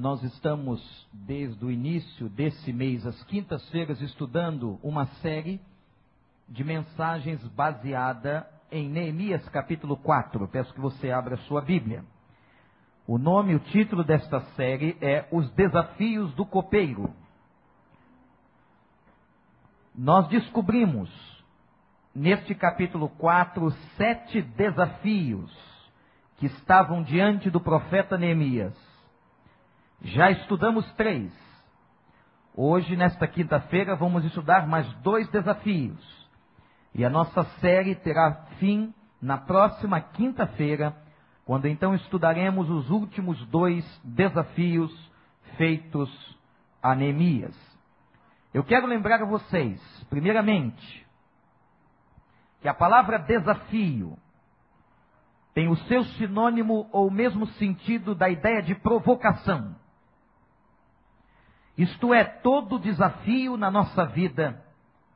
nós estamos, desde o início desse mês, às quintas-feiras, estudando uma série de mensagens baseada em Neemias capítulo 4. Peço que você abra sua Bíblia. O nome, o título desta série é Os Desafios do Copeiro. Nós descobrimos, neste capítulo 4, sete desafios que estavam diante do profeta Neemias. Já estudamos três. Hoje, nesta quinta-feira, vamos estudar mais dois desafios. E a nossa série terá fim na próxima quinta-feira, quando então estudaremos os últimos dois desafios feitos a Neemias. Eu quero lembrar a vocês, primeiramente, que a palavra desafio tem o seu sinônimo ou mesmo sentido da ideia de provocação. Isto é, todo desafio na nossa vida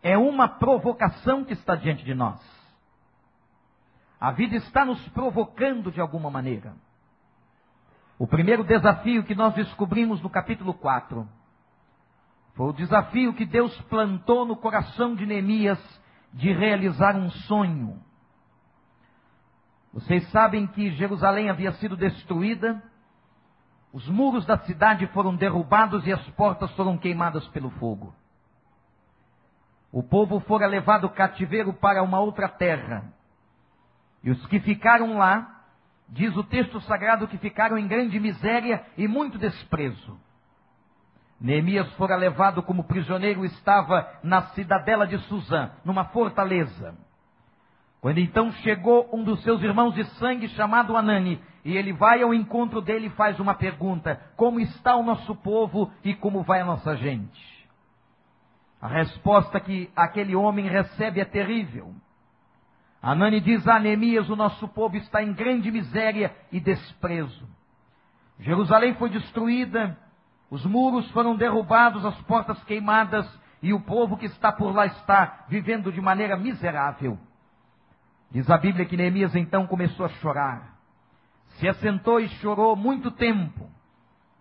é uma provocação que está diante de nós. A vida está nos provocando de alguma maneira. O primeiro desafio que nós descobrimos no capítulo 4 foi o desafio que Deus plantou no coração de Neemias de realizar um sonho. Vocês sabem que Jerusalém havia sido destruída, os muros da cidade foram derrubados e as portas foram queimadas pelo fogo. O povo fora levado cativeiro para uma outra terra. E os que ficaram lá, diz o texto sagrado que ficaram em grande miséria e muito desprezo. Neemias fora levado como prisioneiro, estava na cidadela de Suzã, numa fortaleza. Quando então chegou um dos seus irmãos de sangue chamado Anani, e ele vai ao encontro dele e faz uma pergunta: Como está o nosso povo e como vai a nossa gente? A resposta que aquele homem recebe é terrível. Anani diz a Neemias: O nosso povo está em grande miséria e desprezo. Jerusalém foi destruída, os muros foram derrubados, as portas queimadas, e o povo que está por lá está vivendo de maneira miserável. Diz a Bíblia que Neemias então começou a chorar. Se assentou e chorou muito tempo.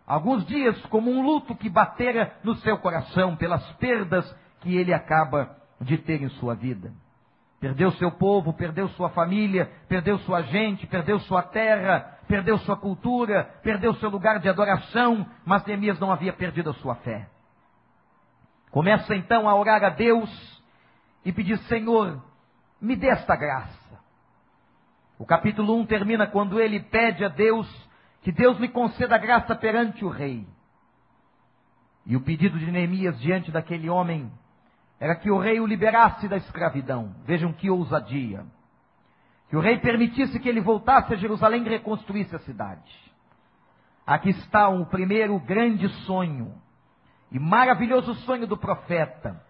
Alguns dias, como um luto que batera no seu coração pelas perdas que ele acaba de ter em sua vida. Perdeu seu povo, perdeu sua família, perdeu sua gente, perdeu sua terra, perdeu sua cultura, perdeu seu lugar de adoração, mas Neemias não havia perdido a sua fé. Começa então a orar a Deus e pedir: Senhor, me dê esta graça. O capítulo 1 termina quando ele pede a Deus que Deus lhe conceda graça perante o rei. E o pedido de Neemias diante daquele homem era que o rei o liberasse da escravidão. Vejam que ousadia. Que o rei permitisse que ele voltasse a Jerusalém e reconstruísse a cidade. Aqui está o primeiro grande sonho e maravilhoso sonho do profeta.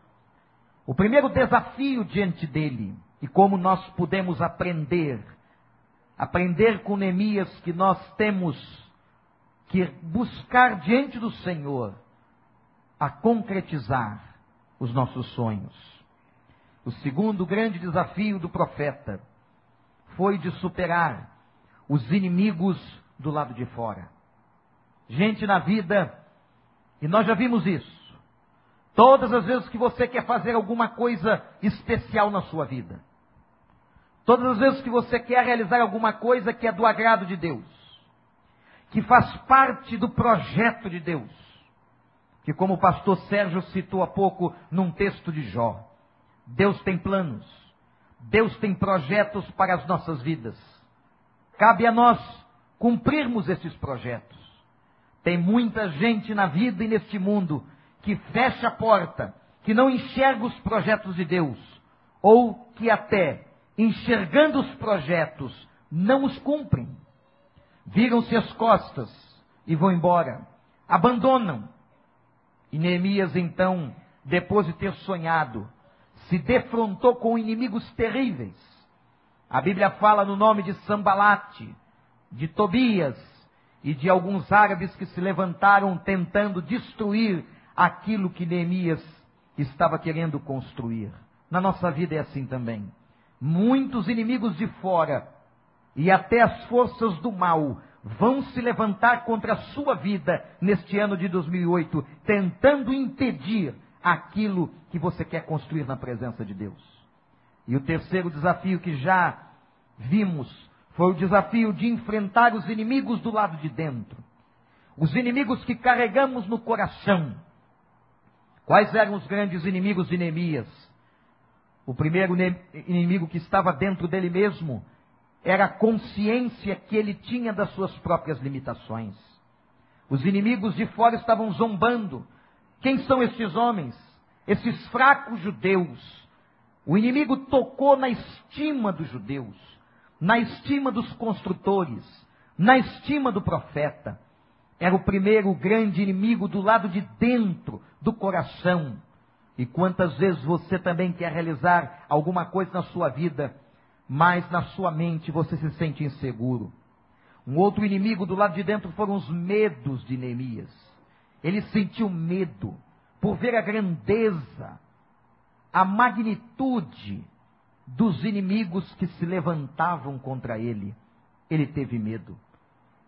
O primeiro desafio diante dele e como nós podemos aprender aprender com Neemias que nós temos que buscar diante do Senhor a concretizar os nossos sonhos. O segundo grande desafio do profeta foi de superar os inimigos do lado de fora. Gente na vida, e nós já vimos isso. Todas as vezes que você quer fazer alguma coisa especial na sua vida, Todas as vezes que você quer realizar alguma coisa que é do agrado de Deus, que faz parte do projeto de Deus, que como o pastor Sérgio citou há pouco num texto de Jó, Deus tem planos, Deus tem projetos para as nossas vidas. Cabe a nós cumprirmos esses projetos. Tem muita gente na vida e neste mundo que fecha a porta, que não enxerga os projetos de Deus, ou que até enxergando os projetos, não os cumprem. Viram-se as costas e vão embora. Abandonam. E Neemias, então, depois de ter sonhado, se defrontou com inimigos terríveis. A Bíblia fala no nome de Sambalate, de Tobias e de alguns árabes que se levantaram tentando destruir aquilo que Neemias estava querendo construir. Na nossa vida é assim também muitos inimigos de fora e até as forças do mal vão se levantar contra a sua vida neste ano de 2008, tentando impedir aquilo que você quer construir na presença de Deus. E o terceiro desafio que já vimos foi o desafio de enfrentar os inimigos do lado de dentro. Os inimigos que carregamos no coração. Quais eram os grandes inimigos de Neemias? O primeiro inimigo que estava dentro dele mesmo era a consciência que ele tinha das suas próprias limitações. Os inimigos de fora estavam zombando. Quem são estes homens? Esses fracos judeus. O inimigo tocou na estima dos judeus, na estima dos construtores, na estima do profeta. Era o primeiro grande inimigo do lado de dentro do coração. E quantas vezes você também quer realizar alguma coisa na sua vida mas na sua mente você se sente inseguro. Um outro inimigo do lado de dentro foram os medos de Neemias. Ele sentiu medo por ver a grandeza, a magnitude dos inimigos que se levantavam contra ele. Ele teve medo.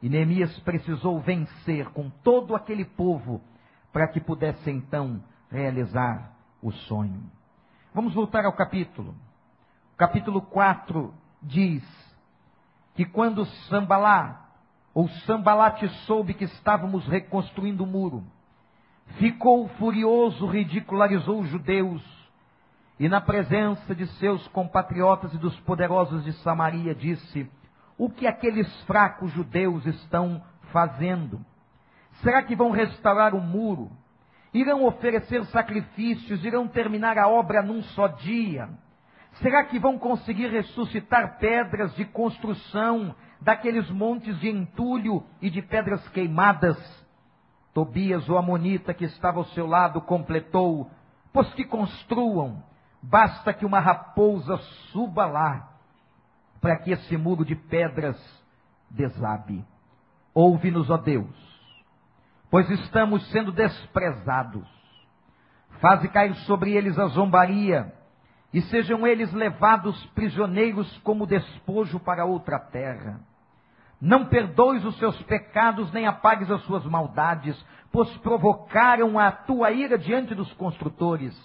E Neemias precisou vencer com todo aquele povo para que pudesse então realizar o sonho. Vamos voltar ao capítulo capítulo 4 diz que quando Sambalá, ou Sambalate soube que estávamos reconstruindo o muro, ficou furioso, ridicularizou os judeus, e na presença de seus compatriotas e dos poderosos de Samaria disse: O que aqueles fracos judeus estão fazendo? Será que vão restaurar o muro? Irão oferecer sacrifícios? Irão terminar a obra num só dia? Será que vão conseguir ressuscitar pedras de construção daqueles montes de entulho e de pedras queimadas? Tobias, o amonita que estava ao seu lado, completou: Pois que construam, basta que uma raposa suba lá, para que esse muro de pedras desabe. Ouve-nos, ó Deus, pois estamos sendo desprezados. Faze cair sobre eles a zombaria e sejam eles levados prisioneiros como despojo para outra terra. Não perdoes os seus pecados, nem apagues as suas maldades, pois provocaram a tua ira diante dos construtores.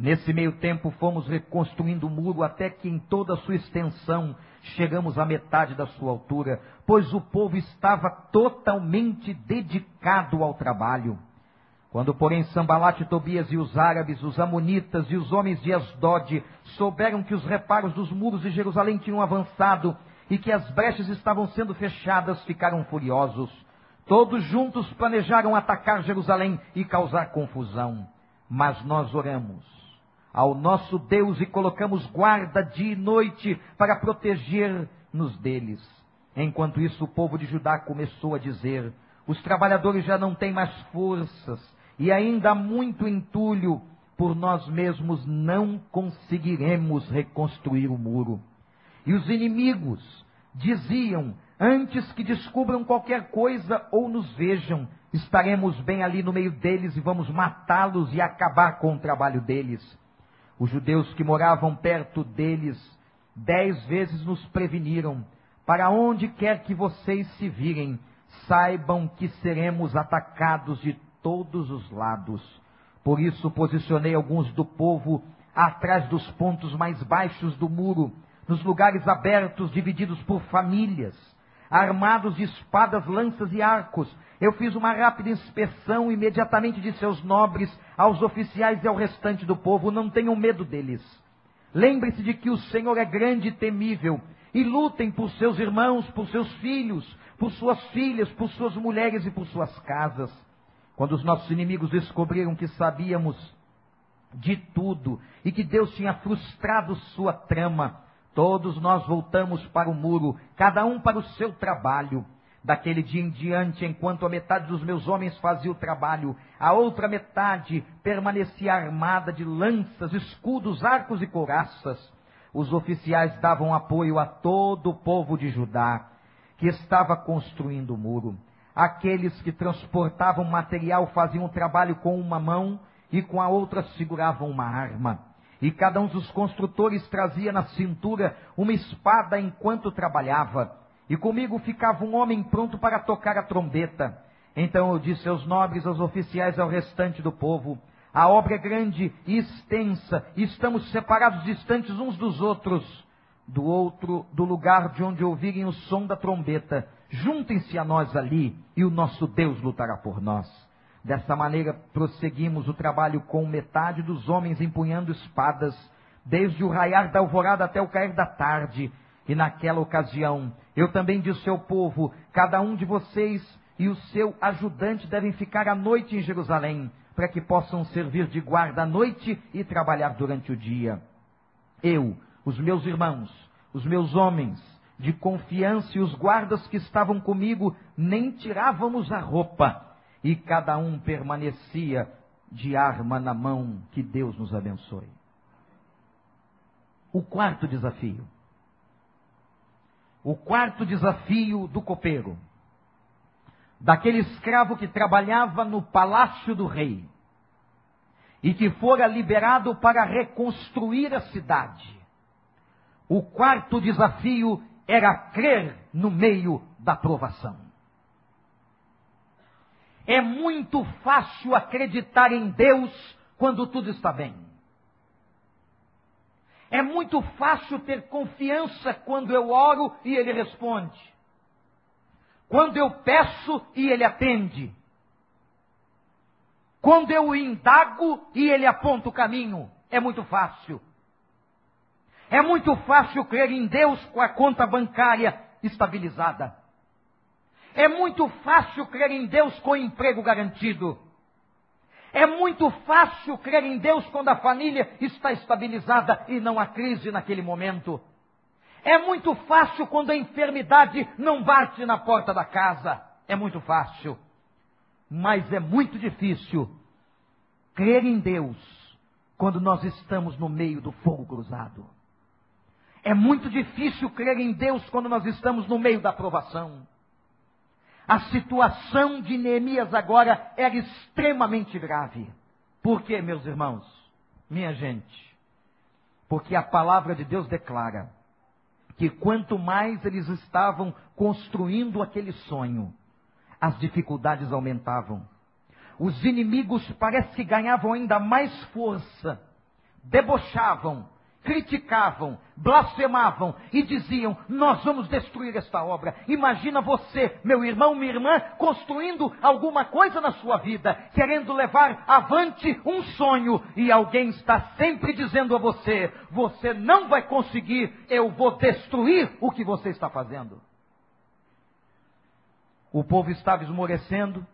Nesse meio tempo fomos reconstruindo o muro até que em toda a sua extensão chegamos à metade da sua altura, pois o povo estava totalmente dedicado ao trabalho. Quando, porém, Sambalate, Tobias e os árabes, os amonitas e os homens de Asdod souberam que os reparos dos muros de Jerusalém tinham avançado e que as brechas estavam sendo fechadas, ficaram furiosos. Todos juntos planejaram atacar Jerusalém e causar confusão. Mas nós oramos ao nosso Deus e colocamos guarda dia e noite para proteger-nos deles. Enquanto isso, o povo de Judá começou a dizer: os trabalhadores já não têm mais forças e ainda há muito entulho, por nós mesmos não conseguiremos reconstruir o muro. E os inimigos diziam: antes que descubram qualquer coisa ou nos vejam, estaremos bem ali no meio deles e vamos matá-los e acabar com o trabalho deles. Os judeus que moravam perto deles dez vezes nos preveniram: para onde quer que vocês se virem, saibam que seremos atacados de todos os lados. Por isso posicionei alguns do povo atrás dos pontos mais baixos do muro, nos lugares abertos, divididos por famílias, armados de espadas, lanças e arcos. Eu fiz uma rápida inspeção imediatamente de seus nobres, aos oficiais e ao restante do povo. Não tenham medo deles. Lembre-se de que o Senhor é grande e temível. E lutem por seus irmãos, por seus filhos, por suas filhas, por suas mulheres e por suas casas. Quando os nossos inimigos descobriram que sabíamos de tudo e que Deus tinha frustrado sua trama, todos nós voltamos para o muro, cada um para o seu trabalho. Daquele dia em diante, enquanto a metade dos meus homens fazia o trabalho, a outra metade permanecia armada de lanças, escudos, arcos e couraças. Os oficiais davam apoio a todo o povo de Judá, que estava construindo o muro. Aqueles que transportavam material faziam o trabalho com uma mão e com a outra seguravam uma arma. E cada um dos construtores trazia na cintura uma espada enquanto trabalhava. E comigo ficava um homem pronto para tocar a trombeta. Então eu disse aos nobres, aos oficiais e ao restante do povo: A obra é grande e extensa, e estamos separados distantes uns dos outros, do outro, do lugar de onde ouvirem o som da trombeta. Juntem-se a nós ali, e o nosso Deus lutará por nós. Dessa maneira, prosseguimos o trabalho com metade dos homens empunhando espadas, desde o raiar da alvorada até o cair da tarde. E naquela ocasião, eu também disse ao povo: cada um de vocês e o seu ajudante devem ficar à noite em Jerusalém, para que possam servir de guarda à noite e trabalhar durante o dia. Eu, os meus irmãos, os meus homens de confiança e os guardas que estavam comigo, nem tirávamos a roupa, e cada um permanecia de arma na mão. Que Deus nos abençoe. O quarto desafio. O quarto desafio do copeiro. Daquele escravo que trabalhava no palácio do rei e que fora liberado para reconstruir a cidade. O quarto desafio era crer no meio da provação. É muito fácil acreditar em Deus quando tudo está bem. É muito fácil ter confiança quando eu oro e ele responde. Quando eu peço e ele atende. Quando eu indago e ele aponta o caminho. É muito fácil. É muito fácil crer em Deus com a conta bancária estabilizada. É muito fácil crer em Deus com emprego garantido. É muito fácil crer em Deus quando a família está estabilizada e não há crise naquele momento. É muito fácil quando a enfermidade não bate na porta da casa. É muito fácil. Mas é muito difícil crer em Deus quando nós estamos no meio do fogo cruzado. É muito difícil crer em Deus quando nós estamos no meio da provação. A situação de Neemias agora era extremamente grave. Por quê, meus irmãos? Minha gente. Porque a palavra de Deus declara que quanto mais eles estavam construindo aquele sonho, as dificuldades aumentavam. Os inimigos parece que ganhavam ainda mais força, debochavam, criticavam, blasfemavam e diziam: Nós vamos destruir esta obra. Imagina você, meu irmão, minha irmã, construindo alguma coisa na sua vida, querendo levar avante um sonho, e alguém está sempre dizendo a você: Você não vai conseguir, eu vou destruir o que você está fazendo. O povo estava esmorecendo,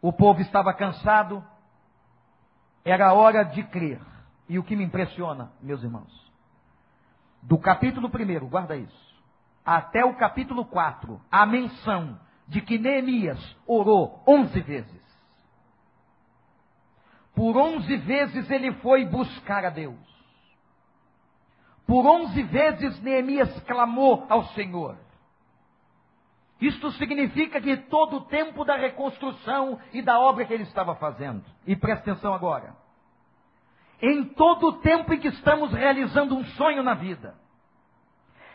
o povo estava cansado, era hora de crer. E o que me impressiona, meus irmãos, do capítulo 1, guarda isso, até o capítulo 4, a menção de que Neemias orou 11 vezes. Por 11 vezes ele foi buscar a Deus. Por 11 vezes Neemias clamou ao Senhor. Isto significa que todo o tempo da reconstrução e da obra que ele estava fazendo. E presta atenção agora em todo o tempo em que estamos realizando um sonho na vida,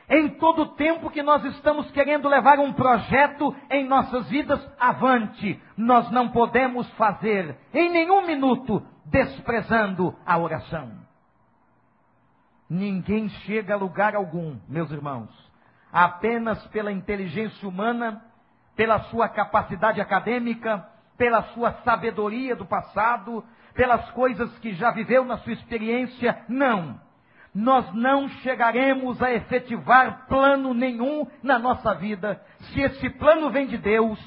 em todo o tempo que nós estamos querendo levar um projeto em nossas vidas avante, nós não podemos fazer em nenhum minuto desprezando a oração. Ninguém chega a lugar algum, meus irmãos, apenas pela inteligência humana, pela sua capacidade acadêmica, pela sua sabedoria do passado, pelas coisas que já viveu na sua experiência, não. Nós não chegaremos a efetivar plano nenhum na nossa vida, se esse plano vem de Deus,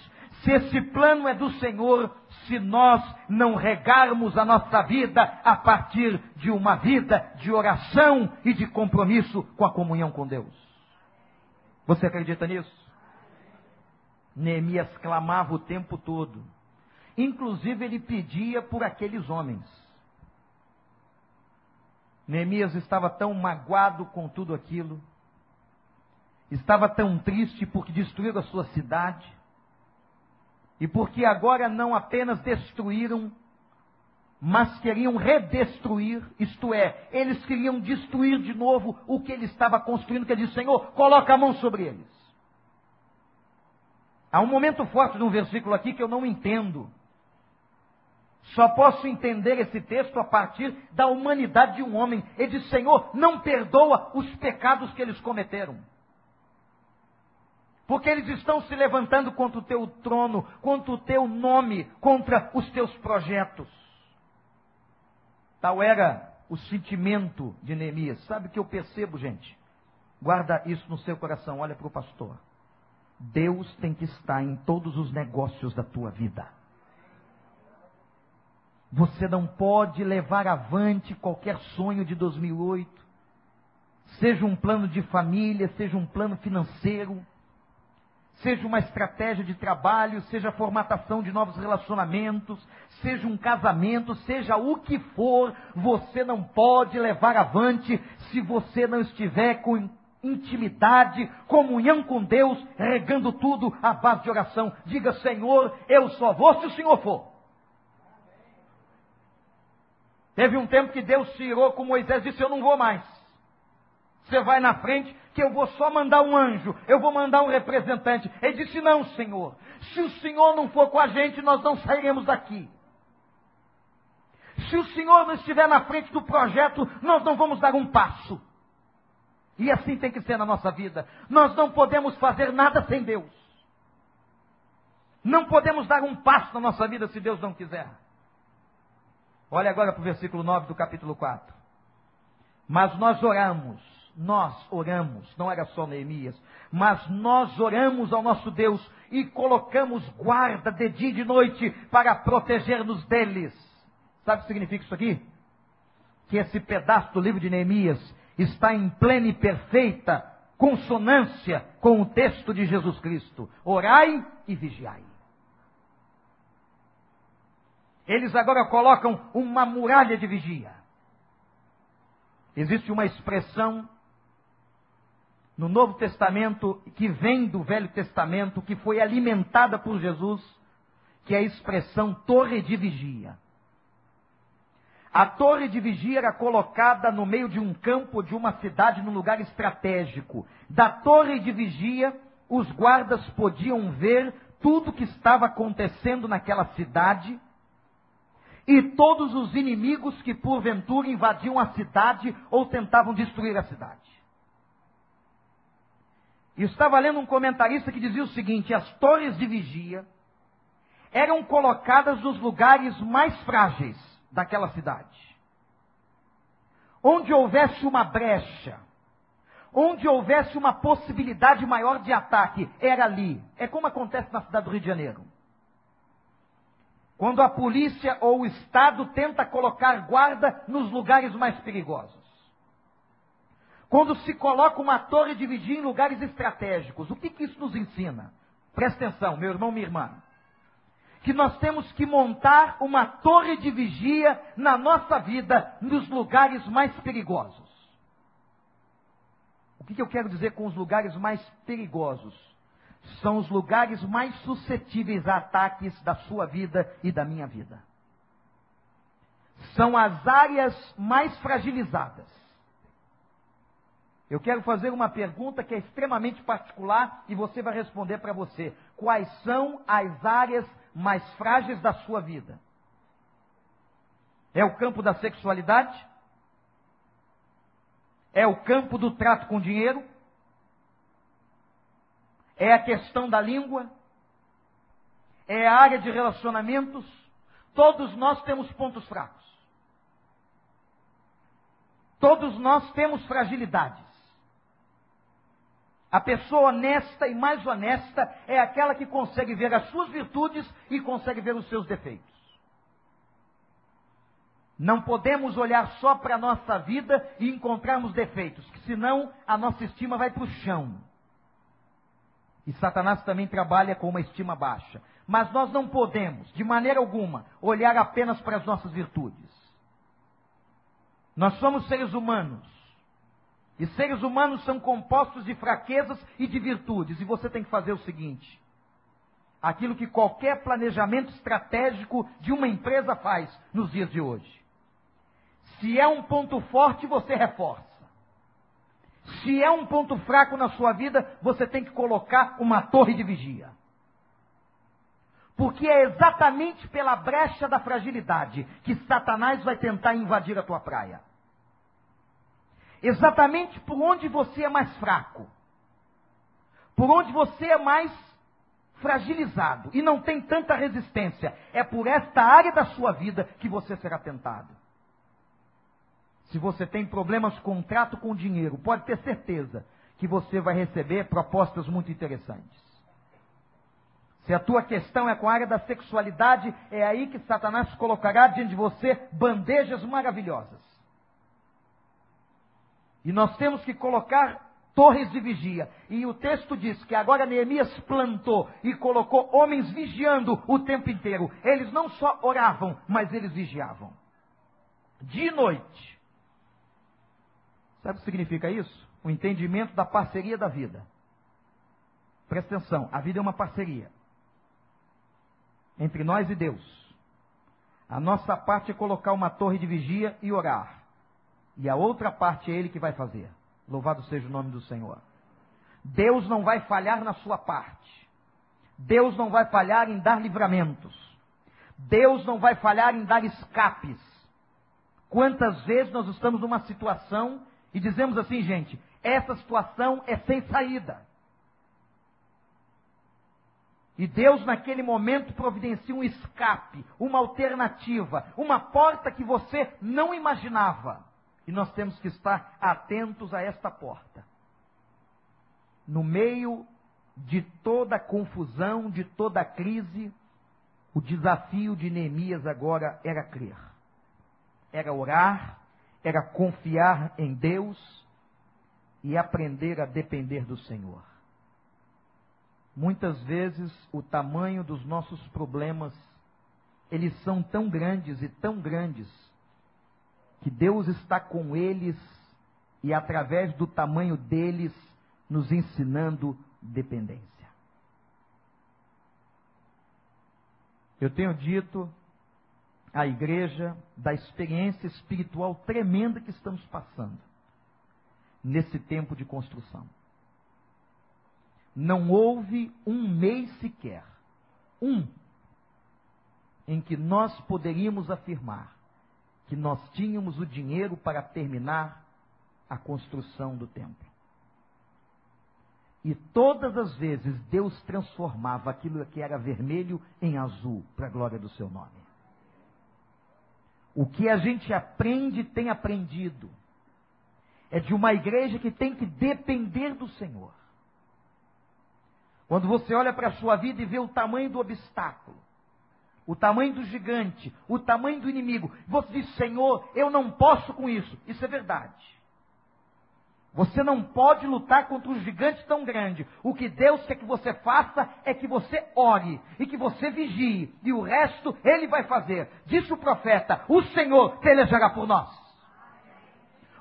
se esse plano é do Senhor, se nós não regarmos a nossa vida a partir de uma vida de oração e de compromisso com a comunhão com Deus. Você acredita nisso? Neemias clamava o tempo todo Inclusive, ele pedia por aqueles homens. Neemias estava tão magoado com tudo aquilo, estava tão triste porque destruíram a sua cidade, e porque agora não apenas destruíram, mas queriam redestruir, isto é, eles queriam destruir de novo o que ele estava construindo, que ele disse, Senhor, coloca a mão sobre eles. Há um momento forte de um versículo aqui que eu não entendo. Só posso entender esse texto a partir da humanidade de um homem. Ele diz: Senhor, não perdoa os pecados que eles cometeram. Porque eles estão se levantando contra o teu trono, contra o teu nome, contra os teus projetos. Tal era o sentimento de Neemias. Sabe o que eu percebo, gente? Guarda isso no seu coração, olha para o pastor. Deus tem que estar em todos os negócios da tua vida. Você não pode levar avante qualquer sonho de 2008, seja um plano de família, seja um plano financeiro, seja uma estratégia de trabalho, seja a formatação de novos relacionamentos, seja um casamento, seja o que for, você não pode levar avante se você não estiver com intimidade, comunhão com Deus, regando tudo à base de oração. Diga, Senhor, eu só vou se o Senhor for. Teve um tempo que Deus se irou com Moisés e disse: Eu não vou mais. Você vai na frente, que eu vou só mandar um anjo, eu vou mandar um representante. Ele disse: Não, Senhor. Se o Senhor não for com a gente, nós não sairemos daqui. Se o Senhor não estiver na frente do projeto, nós não vamos dar um passo. E assim tem que ser na nossa vida. Nós não podemos fazer nada sem Deus. Não podemos dar um passo na nossa vida se Deus não quiser. Olha agora para o versículo 9 do capítulo 4. Mas nós oramos, nós oramos, não era só Neemias, mas nós oramos ao nosso Deus e colocamos guarda de dia e de noite para proteger-nos deles. Sabe o que significa isso aqui? Que esse pedaço do livro de Neemias está em plena e perfeita consonância com o texto de Jesus Cristo. Orai e vigiai. Eles agora colocam uma muralha de vigia. Existe uma expressão no Novo Testamento que vem do Velho Testamento, que foi alimentada por Jesus, que é a expressão torre de vigia. A torre de vigia era colocada no meio de um campo de uma cidade, num lugar estratégico. Da torre de vigia, os guardas podiam ver tudo que estava acontecendo naquela cidade e todos os inimigos que porventura invadiam a cidade ou tentavam destruir a cidade. E estava lendo um comentarista que dizia o seguinte: as torres de vigia eram colocadas nos lugares mais frágeis daquela cidade. Onde houvesse uma brecha, onde houvesse uma possibilidade maior de ataque, era ali. É como acontece na cidade do Rio de Janeiro. Quando a polícia ou o Estado tenta colocar guarda nos lugares mais perigosos. Quando se coloca uma torre de vigia em lugares estratégicos. O que, que isso nos ensina? Presta atenção, meu irmão, minha irmã que nós temos que montar uma torre de vigia na nossa vida, nos lugares mais perigosos. O que, que eu quero dizer com os lugares mais perigosos? São os lugares mais suscetíveis a ataques da sua vida e da minha vida. São as áreas mais fragilizadas. Eu quero fazer uma pergunta que é extremamente particular e você vai responder para você. Quais são as áreas mais frágeis da sua vida? É o campo da sexualidade? É o campo do trato com dinheiro? É a questão da língua? É a área de relacionamentos? Todos nós temos pontos fracos. Todos nós temos fragilidades. A pessoa honesta e mais honesta é aquela que consegue ver as suas virtudes e consegue ver os seus defeitos. Não podemos olhar só para a nossa vida e encontrarmos defeitos, senão a nossa estima vai para o chão. E Satanás também trabalha com uma estima baixa. Mas nós não podemos, de maneira alguma, olhar apenas para as nossas virtudes. Nós somos seres humanos e seres humanos são compostos de fraquezas e de virtudes. E você tem que fazer o seguinte: aquilo que qualquer planejamento estratégico de uma empresa faz nos dias de hoje. Se é um ponto forte, você reforça. Se é um ponto fraco na sua vida, você tem que colocar uma torre de vigia. Porque é exatamente pela brecha da fragilidade que Satanás vai tentar invadir a tua praia. Exatamente por onde você é mais fraco. Por onde você é mais fragilizado e não tem tanta resistência. É por esta área da sua vida que você será tentado. Se você tem problemas com trato com dinheiro, pode ter certeza que você vai receber propostas muito interessantes. Se a tua questão é com a área da sexualidade, é aí que Satanás colocará diante de você bandejas maravilhosas. E nós temos que colocar torres de vigia. E o texto diz que agora Neemias plantou e colocou homens vigiando o tempo inteiro. Eles não só oravam, mas eles vigiavam. De noite. Sabe o que significa isso? O entendimento da parceria da vida. Presta atenção, a vida é uma parceria entre nós e Deus. A nossa parte é colocar uma torre de vigia e orar. E a outra parte é Ele que vai fazer. Louvado seja o nome do Senhor. Deus não vai falhar na sua parte. Deus não vai falhar em dar livramentos. Deus não vai falhar em dar escapes. Quantas vezes nós estamos numa situação e dizemos assim, gente, essa situação é sem saída. E Deus, naquele momento, providencia um escape, uma alternativa, uma porta que você não imaginava. E nós temos que estar atentos a esta porta. No meio de toda a confusão, de toda a crise, o desafio de Neemias agora era crer, era orar, era confiar em Deus e aprender a depender do Senhor. Muitas vezes o tamanho dos nossos problemas, eles são tão grandes e tão grandes, que Deus está com eles e através do tamanho deles nos ensinando dependência. Eu tenho dito à igreja da experiência espiritual tremenda que estamos passando nesse tempo de construção não houve um mês sequer, um, em que nós poderíamos afirmar que nós tínhamos o dinheiro para terminar a construção do templo. E todas as vezes Deus transformava aquilo que era vermelho em azul, para a glória do seu nome. O que a gente aprende, tem aprendido, é de uma igreja que tem que depender do Senhor. Quando você olha para a sua vida e vê o tamanho do obstáculo, o tamanho do gigante, o tamanho do inimigo, você diz: Senhor, eu não posso com isso. Isso é verdade. Você não pode lutar contra um gigante tão grande. O que Deus quer que você faça é que você ore e que você vigie, e o resto Ele vai fazer. Disse o profeta: O Senhor pelejará por nós.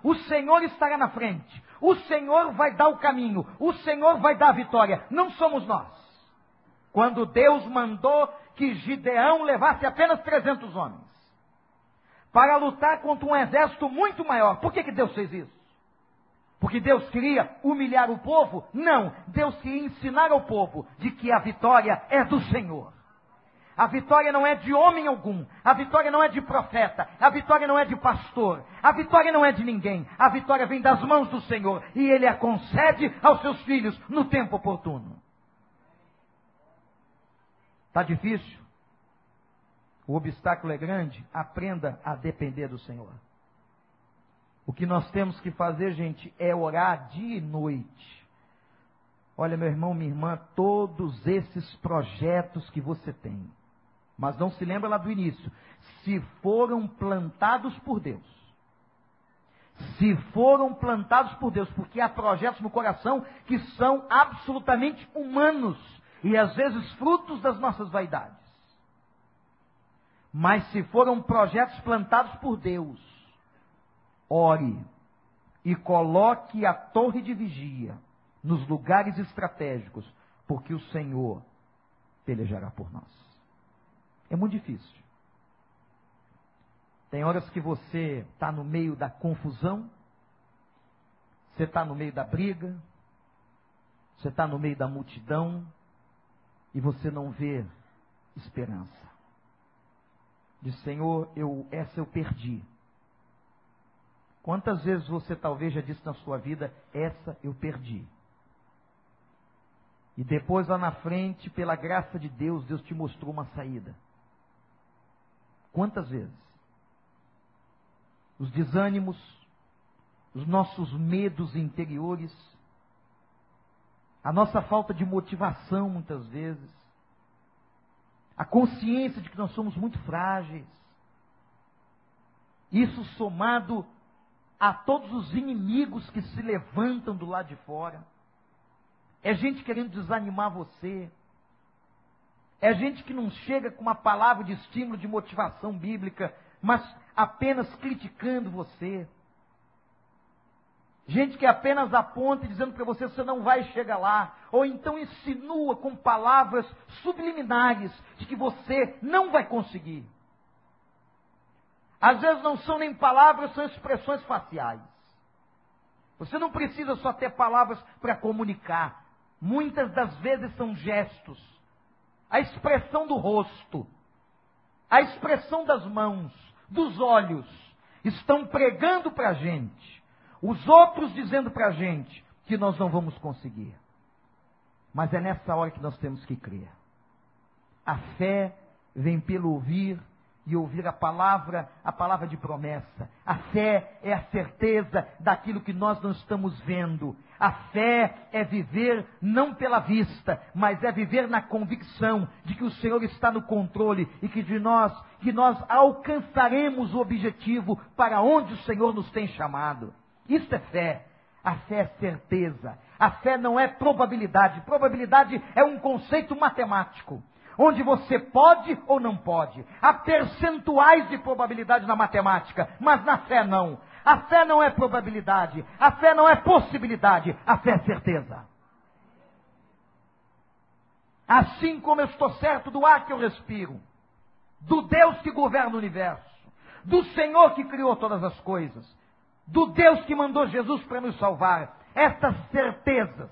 O Senhor estará na frente. O Senhor vai dar o caminho, o Senhor vai dar a vitória, não somos nós. Quando Deus mandou que Gideão levasse apenas 300 homens para lutar contra um exército muito maior, por que, que Deus fez isso? Porque Deus queria humilhar o povo? Não, Deus queria ensinar ao povo de que a vitória é do Senhor. A vitória não é de homem algum. A vitória não é de profeta. A vitória não é de pastor. A vitória não é de ninguém. A vitória vem das mãos do Senhor. E Ele a concede aos seus filhos no tempo oportuno. Está difícil? O obstáculo é grande? Aprenda a depender do Senhor. O que nós temos que fazer, gente, é orar dia e noite. Olha, meu irmão, minha irmã, todos esses projetos que você tem, mas não se lembra lá do início. Se foram plantados por Deus. Se foram plantados por Deus, porque há projetos no coração que são absolutamente humanos e às vezes frutos das nossas vaidades. Mas se foram projetos plantados por Deus, ore e coloque a torre de vigia nos lugares estratégicos, porque o Senhor pelejará por nós. É muito difícil. Tem horas que você está no meio da confusão, você está no meio da briga, você está no meio da multidão, e você não vê esperança. Diz, Senhor, eu, essa eu perdi. Quantas vezes você talvez já disse na sua vida, essa eu perdi. E depois lá na frente, pela graça de Deus, Deus te mostrou uma saída. Quantas vezes? Os desânimos, os nossos medos interiores, a nossa falta de motivação muitas vezes, a consciência de que nós somos muito frágeis. Isso somado a todos os inimigos que se levantam do lado de fora. É gente querendo desanimar você. É gente que não chega com uma palavra de estímulo, de motivação bíblica, mas apenas criticando você. Gente que apenas aponta dizendo para você você não vai chegar lá, ou então insinua com palavras subliminares de que você não vai conseguir. Às vezes não são nem palavras, são expressões faciais. Você não precisa só ter palavras para comunicar. Muitas das vezes são gestos. A expressão do rosto, a expressão das mãos, dos olhos, estão pregando para a gente os outros dizendo para a gente que nós não vamos conseguir. Mas é nessa hora que nós temos que crer. A fé vem pelo ouvir e ouvir a palavra, a palavra de promessa. A fé é a certeza daquilo que nós não estamos vendo. A fé é viver não pela vista, mas é viver na convicção de que o Senhor está no controle e que de nós, que nós alcançaremos o objetivo para onde o Senhor nos tem chamado. Isso é fé. A fé é certeza. A fé não é probabilidade. Probabilidade é um conceito matemático. Onde você pode ou não pode. Há percentuais de probabilidade na matemática, mas na fé não. A fé não é probabilidade. A fé não é possibilidade. A fé é certeza. Assim como eu estou certo do ar que eu respiro, do Deus que governa o universo, do Senhor que criou todas as coisas, do Deus que mandou Jesus para nos salvar. Estas certezas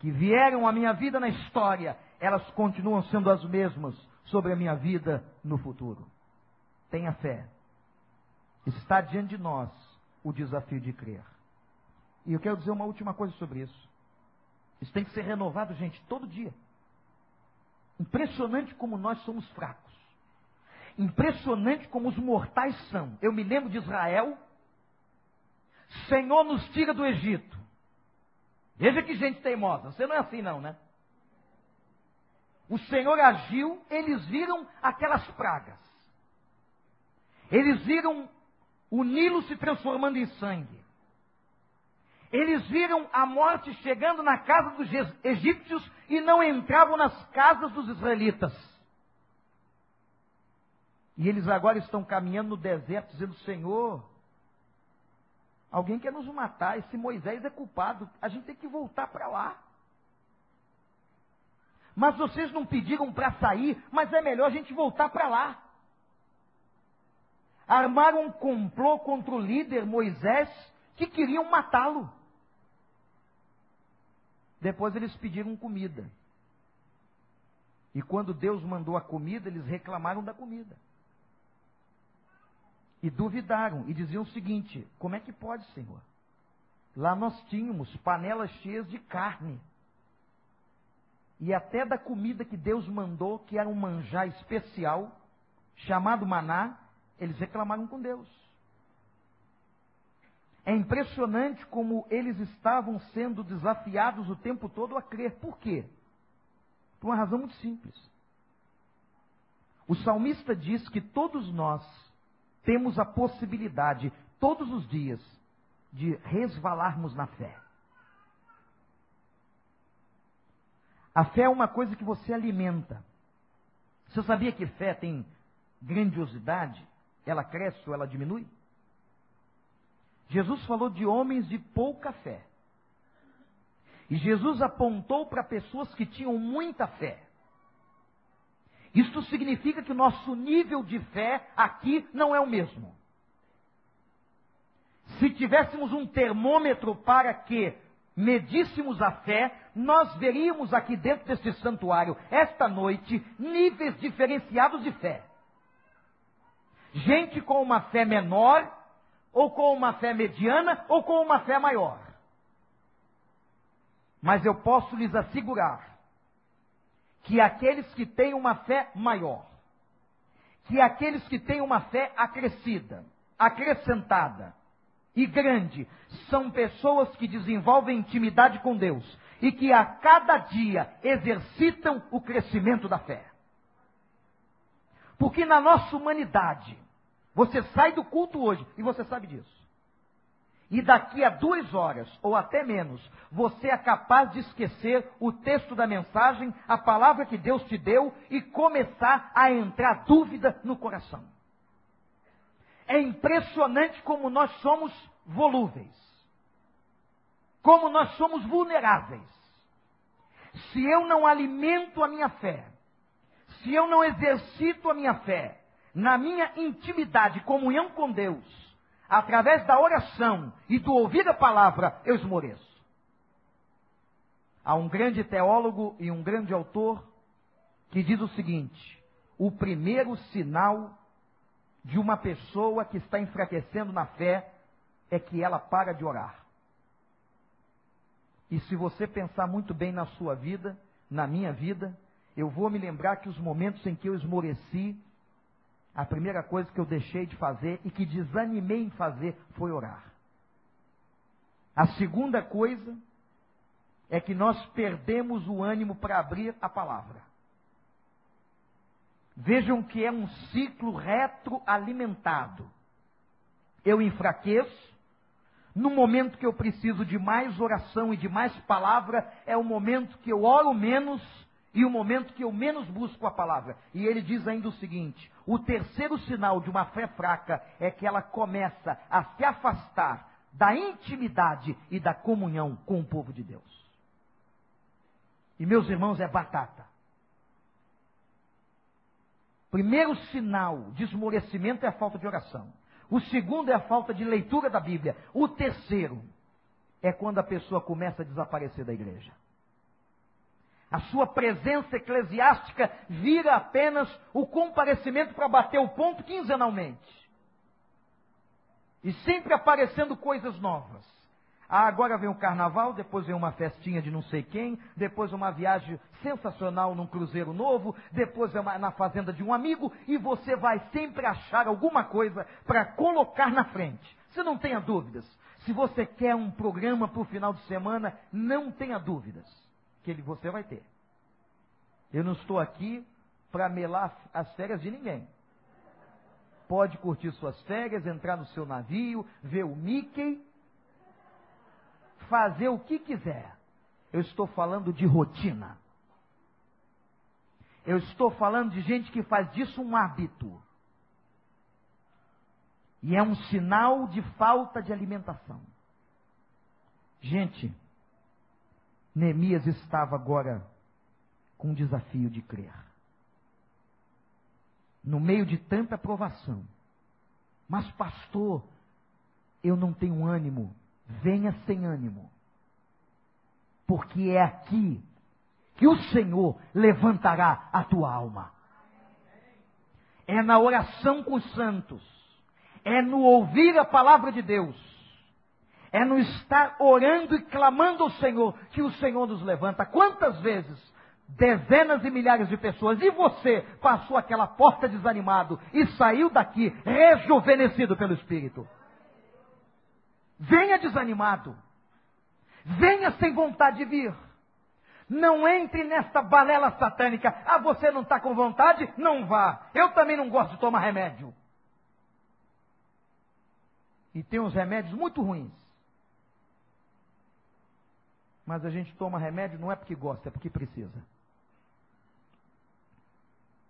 que vieram à minha vida na história, elas continuam sendo as mesmas sobre a minha vida no futuro. Tenha fé. Está diante de nós o desafio de crer. E eu quero dizer uma última coisa sobre isso. Isso tem que ser renovado, gente, todo dia. Impressionante como nós somos fracos. Impressionante como os mortais são. Eu me lembro de Israel Senhor nos tira do Egito. Veja que gente teimosa. Você não é assim, não, né? O Senhor agiu, eles viram aquelas pragas. Eles viram o Nilo se transformando em sangue. Eles viram a morte chegando na casa dos egípcios e não entravam nas casas dos israelitas. E eles agora estão caminhando no deserto, dizendo: Senhor, Alguém quer nos matar. Esse Moisés é culpado. A gente tem que voltar para lá. Mas vocês não pediram para sair, mas é melhor a gente voltar para lá. Armaram um complô contra o líder Moisés que queriam matá-lo. Depois eles pediram comida. E quando Deus mandou a comida, eles reclamaram da comida e duvidaram e diziam o seguinte: Como é que pode, Senhor? Lá nós tínhamos panelas cheias de carne. E até da comida que Deus mandou, que era um manjar especial, chamado maná, eles reclamaram com Deus. É impressionante como eles estavam sendo desafiados o tempo todo a crer. Por quê? Por uma razão muito simples. O salmista diz que todos nós temos a possibilidade, todos os dias, de resvalarmos na fé. A fé é uma coisa que você alimenta. Você sabia que fé tem grandiosidade? Ela cresce ou ela diminui? Jesus falou de homens de pouca fé. E Jesus apontou para pessoas que tinham muita fé. Isto significa que o nosso nível de fé aqui não é o mesmo. Se tivéssemos um termômetro para que medíssemos a fé, nós veríamos aqui dentro deste santuário, esta noite, níveis diferenciados de fé. Gente com uma fé menor, ou com uma fé mediana, ou com uma fé maior. Mas eu posso lhes assegurar que aqueles que têm uma fé maior, que aqueles que têm uma fé acrescida, acrescentada e grande, são pessoas que desenvolvem intimidade com Deus e que a cada dia exercitam o crescimento da fé. Porque na nossa humanidade, você sai do culto hoje e você sabe disso. E daqui a duas horas, ou até menos, você é capaz de esquecer o texto da mensagem, a palavra que Deus te deu e começar a entrar dúvida no coração. É impressionante como nós somos volúveis. Como nós somos vulneráveis. Se eu não alimento a minha fé, se eu não exercito a minha fé na minha intimidade, comunhão com Deus, através da oração e do ouvir a palavra, eu esmoreço. Há um grande teólogo e um grande autor que diz o seguinte: o primeiro sinal de uma pessoa que está enfraquecendo na fé é que ela para de orar. E se você pensar muito bem na sua vida, na minha vida, eu vou me lembrar que os momentos em que eu esmoreci, a primeira coisa que eu deixei de fazer e que desanimei em fazer foi orar. A segunda coisa é que nós perdemos o ânimo para abrir a palavra. Vejam que é um ciclo retroalimentado. Eu enfraqueço, no momento que eu preciso de mais oração e de mais palavra, é o momento que eu oro menos e o momento que eu menos busco a palavra. E ele diz ainda o seguinte: o terceiro sinal de uma fé fraca é que ela começa a se afastar da intimidade e da comunhão com o povo de Deus. E meus irmãos, é batata. Primeiro sinal de esmorecimento é a falta de oração. O segundo é a falta de leitura da Bíblia. O terceiro é quando a pessoa começa a desaparecer da igreja. A sua presença eclesiástica vira apenas o comparecimento para bater o ponto quinzenalmente. E sempre aparecendo coisas novas. Ah, agora vem o carnaval, depois vem uma festinha de não sei quem, depois uma viagem sensacional num cruzeiro novo, depois é uma, na fazenda de um amigo, e você vai sempre achar alguma coisa para colocar na frente. Você não tenha dúvidas. Se você quer um programa para o final de semana, não tenha dúvidas que ele, você vai ter. Eu não estou aqui para melar as férias de ninguém. Pode curtir suas férias, entrar no seu navio, ver o Mickey, fazer o que quiser. Eu estou falando de rotina. Eu estou falando de gente que faz disso um hábito. E é um sinal de falta de alimentação. Gente, Neemias estava agora com o desafio de crer. No meio de tanta provação. Mas, pastor, eu não tenho ânimo. Venha sem ânimo. Porque é aqui que o Senhor levantará a tua alma. É na oração com os santos. É no ouvir a palavra de Deus é no estar orando e clamando ao Senhor que o Senhor nos levanta. Quantas vezes dezenas e milhares de pessoas e você passou aquela porta desanimado e saiu daqui rejuvenescido pelo Espírito? Venha desanimado. Venha sem vontade de vir. Não entre nesta balela satânica. Ah, você não está com vontade? Não vá. Eu também não gosto de tomar remédio. E tem uns remédios muito ruins. Mas a gente toma remédio não é porque gosta, é porque precisa.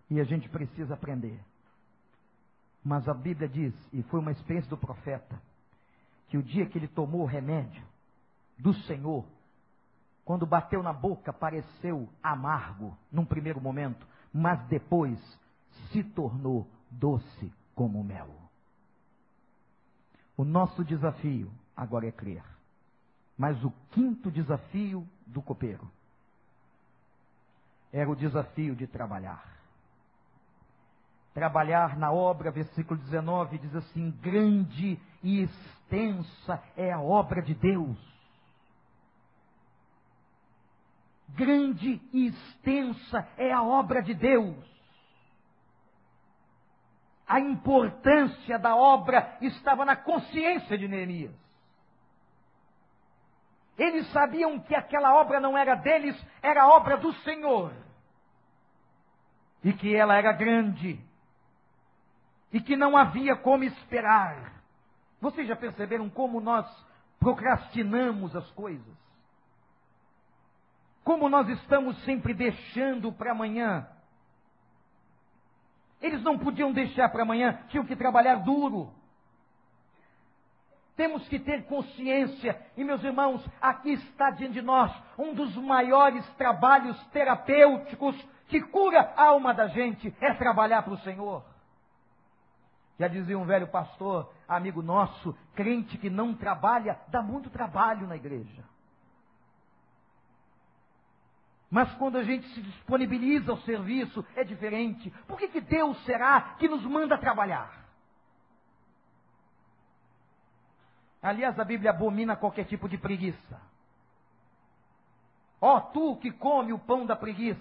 E a gente precisa aprender. Mas a Bíblia diz, e foi uma experiência do profeta, que o dia que ele tomou o remédio do Senhor, quando bateu na boca, pareceu amargo num primeiro momento, mas depois se tornou doce como mel. O nosso desafio agora é crer. Mas o quinto desafio do copeiro. Era o desafio de trabalhar. Trabalhar na obra, versículo 19, diz assim: grande e extensa é a obra de Deus. Grande e extensa é a obra de Deus a importância da obra estava na consciência de Neemias. Eles sabiam que aquela obra não era deles, era obra do Senhor. E que ela era grande. E que não havia como esperar. Vocês já perceberam como nós procrastinamos as coisas? Como nós estamos sempre deixando para amanhã eles não podiam deixar para amanhã, tinham que trabalhar duro. Temos que ter consciência, e meus irmãos, aqui está diante de nós um dos maiores trabalhos terapêuticos que cura a alma da gente, é trabalhar para o Senhor. Já dizia um velho pastor, amigo nosso, crente que não trabalha, dá muito trabalho na igreja. Mas quando a gente se disponibiliza ao serviço, é diferente. Por que, que Deus será que nos manda trabalhar? Aliás, a Bíblia abomina qualquer tipo de preguiça. Ó, oh, tu que come o pão da preguiça.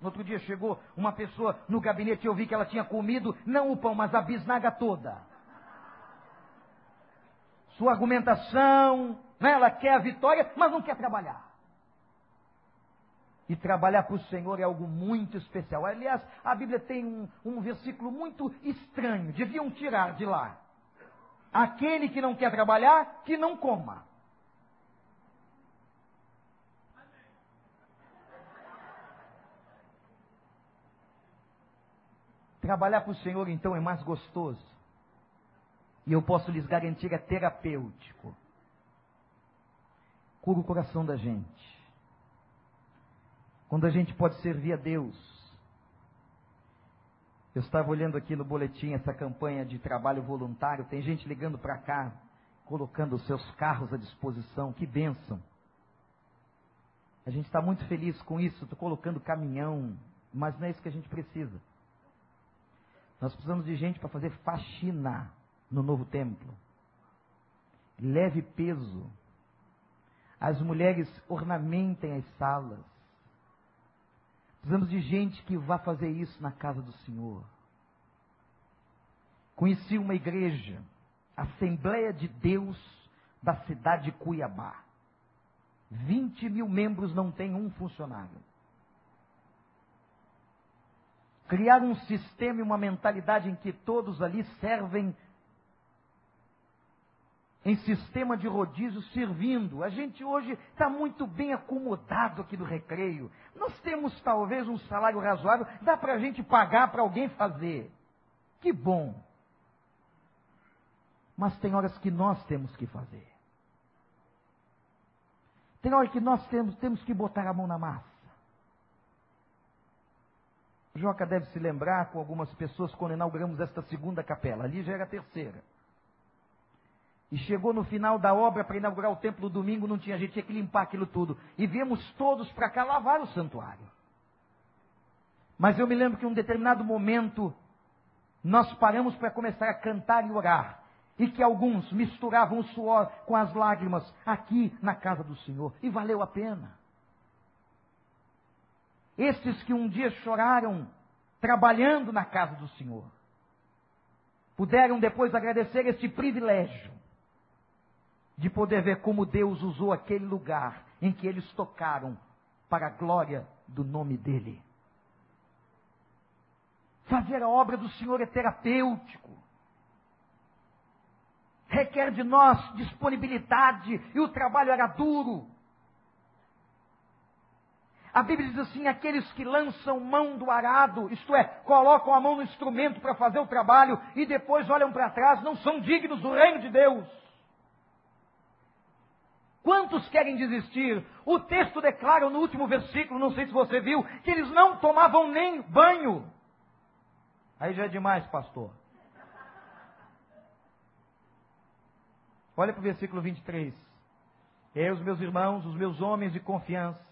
No outro dia chegou uma pessoa no gabinete e eu vi que ela tinha comido não o pão, mas a bisnaga toda. Sua argumentação, né, ela quer a vitória, mas não quer trabalhar. E trabalhar para o Senhor é algo muito especial. Aliás, a Bíblia tem um, um versículo muito estranho. Deviam tirar de lá. Aquele que não quer trabalhar, que não coma. Trabalhar para o Senhor, então, é mais gostoso. E eu posso lhes garantir, é terapêutico. Cura o coração da gente. Quando a gente pode servir a Deus. Eu estava olhando aqui no boletim essa campanha de trabalho voluntário. Tem gente ligando para cá, colocando os seus carros à disposição. Que bênção. A gente está muito feliz com isso. Estou colocando caminhão, mas não é isso que a gente precisa. Nós precisamos de gente para fazer faxina no novo templo. Leve peso. As mulheres ornamentem as salas. Precisamos de gente que vá fazer isso na casa do Senhor. Conheci uma igreja, Assembleia de Deus da cidade de Cuiabá. 20 mil membros não tem um funcionário. Criar um sistema e uma mentalidade em que todos ali servem em sistema de rodízio servindo. A gente hoje está muito bem acomodado aqui no recreio. Nós temos talvez um salário razoável, dá para a gente pagar para alguém fazer. Que bom. Mas tem horas que nós temos que fazer. Tem horas que nós temos, temos que botar a mão na massa. Joca deve se lembrar com algumas pessoas quando inauguramos esta segunda capela. Ali já era a terceira. E chegou no final da obra para inaugurar o templo no domingo, não tinha gente, tinha que limpar aquilo tudo. E viemos todos para cá lavar o santuário. Mas eu me lembro que em um determinado momento, nós paramos para começar a cantar e orar. E que alguns misturavam o suor com as lágrimas aqui na casa do Senhor. E valeu a pena. Esses que um dia choraram trabalhando na casa do Senhor, puderam depois agradecer este privilégio de poder ver como Deus usou aquele lugar em que eles tocaram para a glória do nome dele. Fazer a obra do Senhor é terapêutico. Requer de nós disponibilidade e o trabalho era duro. A Bíblia diz assim: aqueles que lançam mão do arado, isto é, colocam a mão no instrumento para fazer o trabalho e depois olham para trás, não são dignos do reino de Deus. Quantos querem desistir? O texto declara no último versículo, não sei se você viu, que eles não tomavam nem banho. Aí já é demais, pastor. Olha para o versículo 23. E aí, os meus irmãos, os meus homens de confiança,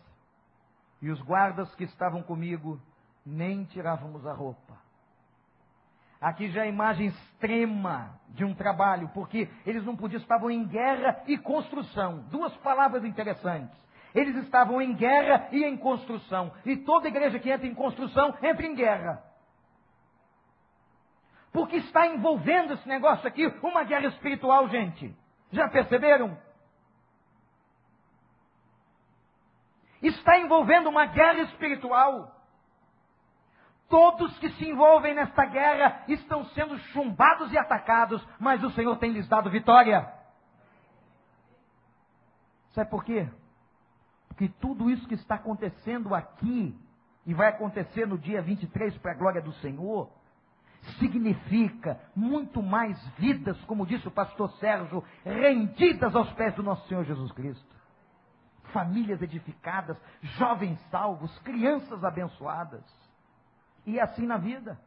E os guardas que estavam comigo nem tirávamos a roupa. Aqui já é a imagem extrema de um trabalho, porque eles não podiam, estavam em guerra e construção. Duas palavras interessantes. Eles estavam em guerra e em construção. E toda igreja que entra em construção entra em guerra. Porque está envolvendo esse negócio aqui uma guerra espiritual, gente. Já perceberam? Está envolvendo uma guerra espiritual. Todos que se envolvem nesta guerra estão sendo chumbados e atacados, mas o Senhor tem lhes dado vitória. Sabe por quê? Porque tudo isso que está acontecendo aqui e vai acontecer no dia 23 para a glória do Senhor, significa muito mais vidas, como disse o pastor Sérgio, rendidas aos pés do nosso Senhor Jesus Cristo. Famílias edificadas, jovens salvos, crianças abençoadas. E assim na vida.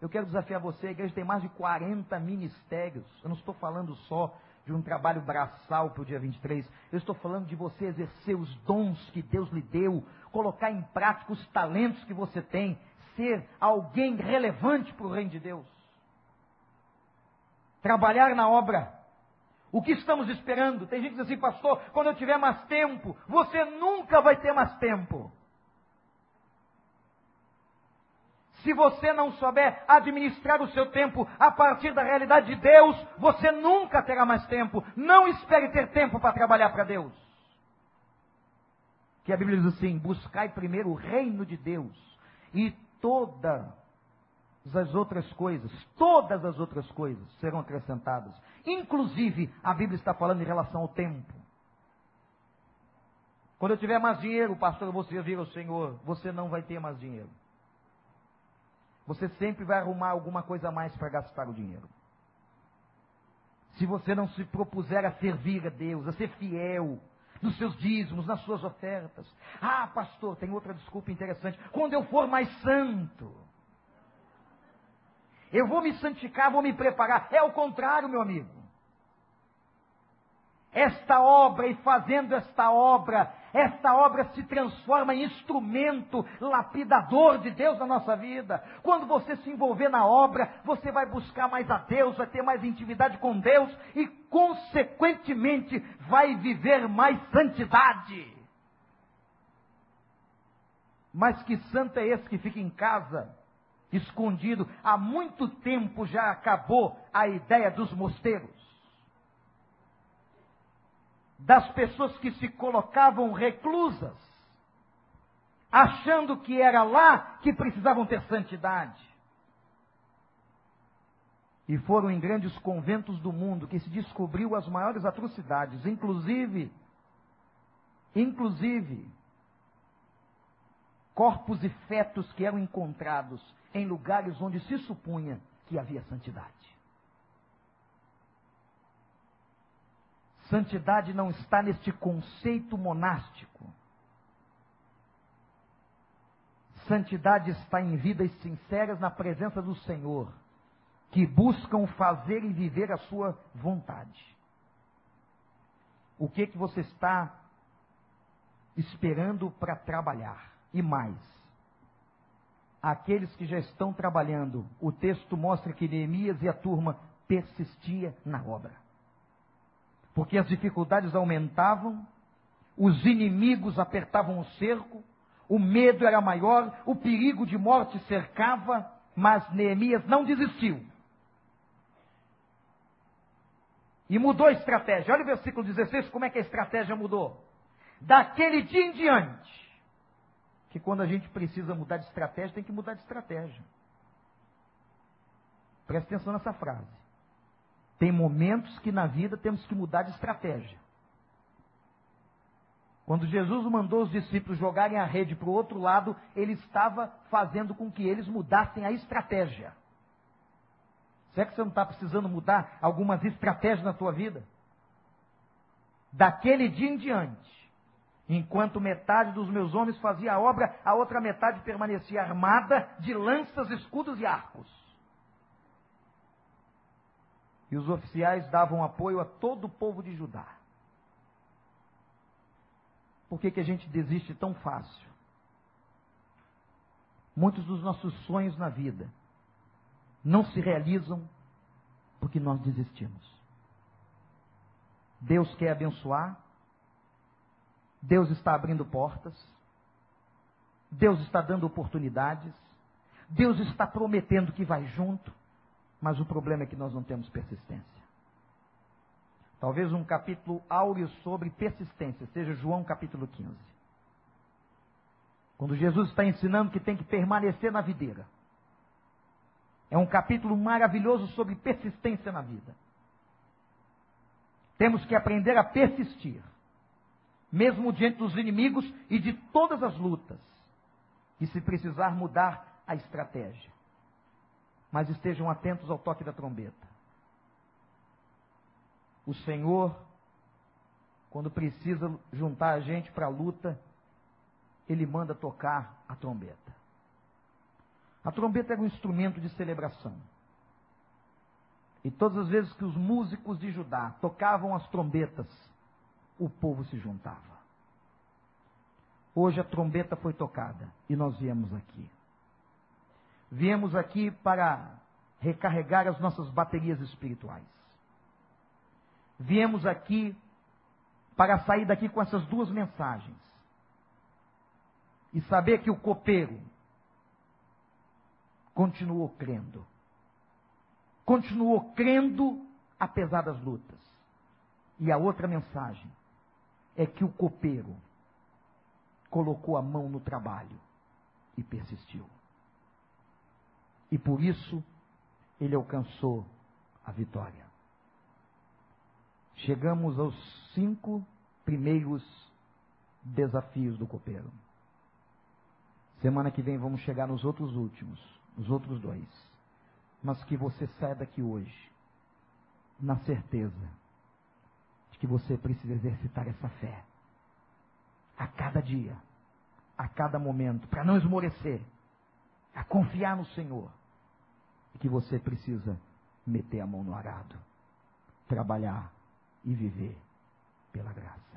Eu quero desafiar você, a igreja tem mais de 40 ministérios. Eu não estou falando só de um trabalho braçal para o dia 23. Eu estou falando de você exercer os dons que Deus lhe deu, colocar em prática os talentos que você tem, ser alguém relevante para o reino de Deus. Trabalhar na obra. O que estamos esperando? Tem gente que diz assim, pastor, quando eu tiver mais tempo, você nunca vai ter mais tempo. Se você não souber administrar o seu tempo a partir da realidade de Deus, você nunca terá mais tempo. Não espere ter tempo para trabalhar para Deus. Que a Bíblia diz assim: buscai primeiro o reino de Deus e todas as outras coisas, todas as outras coisas serão acrescentadas. Inclusive, a Bíblia está falando em relação ao tempo. Quando eu tiver mais dinheiro, pastor, você servir ao Senhor. Você não vai ter mais dinheiro. Você sempre vai arrumar alguma coisa a mais para gastar o dinheiro. Se você não se propuser a servir a Deus, a ser fiel, nos seus dízimos, nas suas ofertas. Ah, pastor, tem outra desculpa interessante. Quando eu for mais santo, eu vou me santificar, vou me preparar. É o contrário, meu amigo. Esta obra, e fazendo esta obra, esta obra se transforma em instrumento lapidador de Deus na nossa vida. Quando você se envolver na obra, você vai buscar mais a Deus, vai ter mais intimidade com Deus e, consequentemente, vai viver mais santidade. Mas que santo é esse que fica em casa, escondido? Há muito tempo já acabou a ideia dos mosteiros das pessoas que se colocavam reclusas, achando que era lá que precisavam ter santidade. E foram em grandes conventos do mundo que se descobriu as maiores atrocidades, inclusive, inclusive, corpos e fetos que eram encontrados em lugares onde se supunha que havia santidade. Santidade não está neste conceito monástico. Santidade está em vidas sinceras na presença do Senhor, que buscam fazer e viver a sua vontade. O que que você está esperando para trabalhar? E mais, aqueles que já estão trabalhando, o texto mostra que Neemias e a turma persistia na obra porque as dificuldades aumentavam, os inimigos apertavam o cerco, o medo era maior, o perigo de morte cercava, mas Neemias não desistiu. E mudou a estratégia. Olha o versículo 16, como é que a estratégia mudou. Daquele dia em diante, que quando a gente precisa mudar de estratégia, tem que mudar de estratégia. Presta atenção nessa frase. Tem momentos que na vida temos que mudar de estratégia. Quando Jesus mandou os discípulos jogarem a rede para o outro lado, ele estava fazendo com que eles mudassem a estratégia. Será que você não está precisando mudar algumas estratégias na tua vida? Daquele dia em diante, enquanto metade dos meus homens fazia a obra, a outra metade permanecia armada de lanças, escudos e arcos. E os oficiais davam apoio a todo o povo de Judá. Por que, que a gente desiste tão fácil? Muitos dos nossos sonhos na vida não se realizam porque nós desistimos. Deus quer abençoar, Deus está abrindo portas, Deus está dando oportunidades, Deus está prometendo que vai junto, mas o problema é que nós não temos persistência. Talvez um capítulo áureo sobre persistência, seja João capítulo 15. Quando Jesus está ensinando que tem que permanecer na videira. É um capítulo maravilhoso sobre persistência na vida. Temos que aprender a persistir, mesmo diante dos inimigos e de todas as lutas. E se precisar mudar a estratégia. Mas estejam atentos ao toque da trombeta. O Senhor, quando precisa juntar a gente para a luta, Ele manda tocar a trombeta. A trombeta era um instrumento de celebração. E todas as vezes que os músicos de Judá tocavam as trombetas, o povo se juntava. Hoje a trombeta foi tocada e nós viemos aqui. Viemos aqui para recarregar as nossas baterias espirituais. Viemos aqui para sair daqui com essas duas mensagens. E saber que o copeiro continuou crendo. Continuou crendo apesar das lutas. E a outra mensagem é que o copeiro colocou a mão no trabalho e persistiu. E por isso ele alcançou a vitória. Chegamos aos cinco primeiros desafios do copeiro. Semana que vem vamos chegar nos outros últimos, nos outros dois. Mas que você saia daqui hoje na certeza que você precisa exercitar essa fé a cada dia, a cada momento, para não esmorecer, a confiar no Senhor e que você precisa meter a mão no arado, trabalhar e viver pela graça.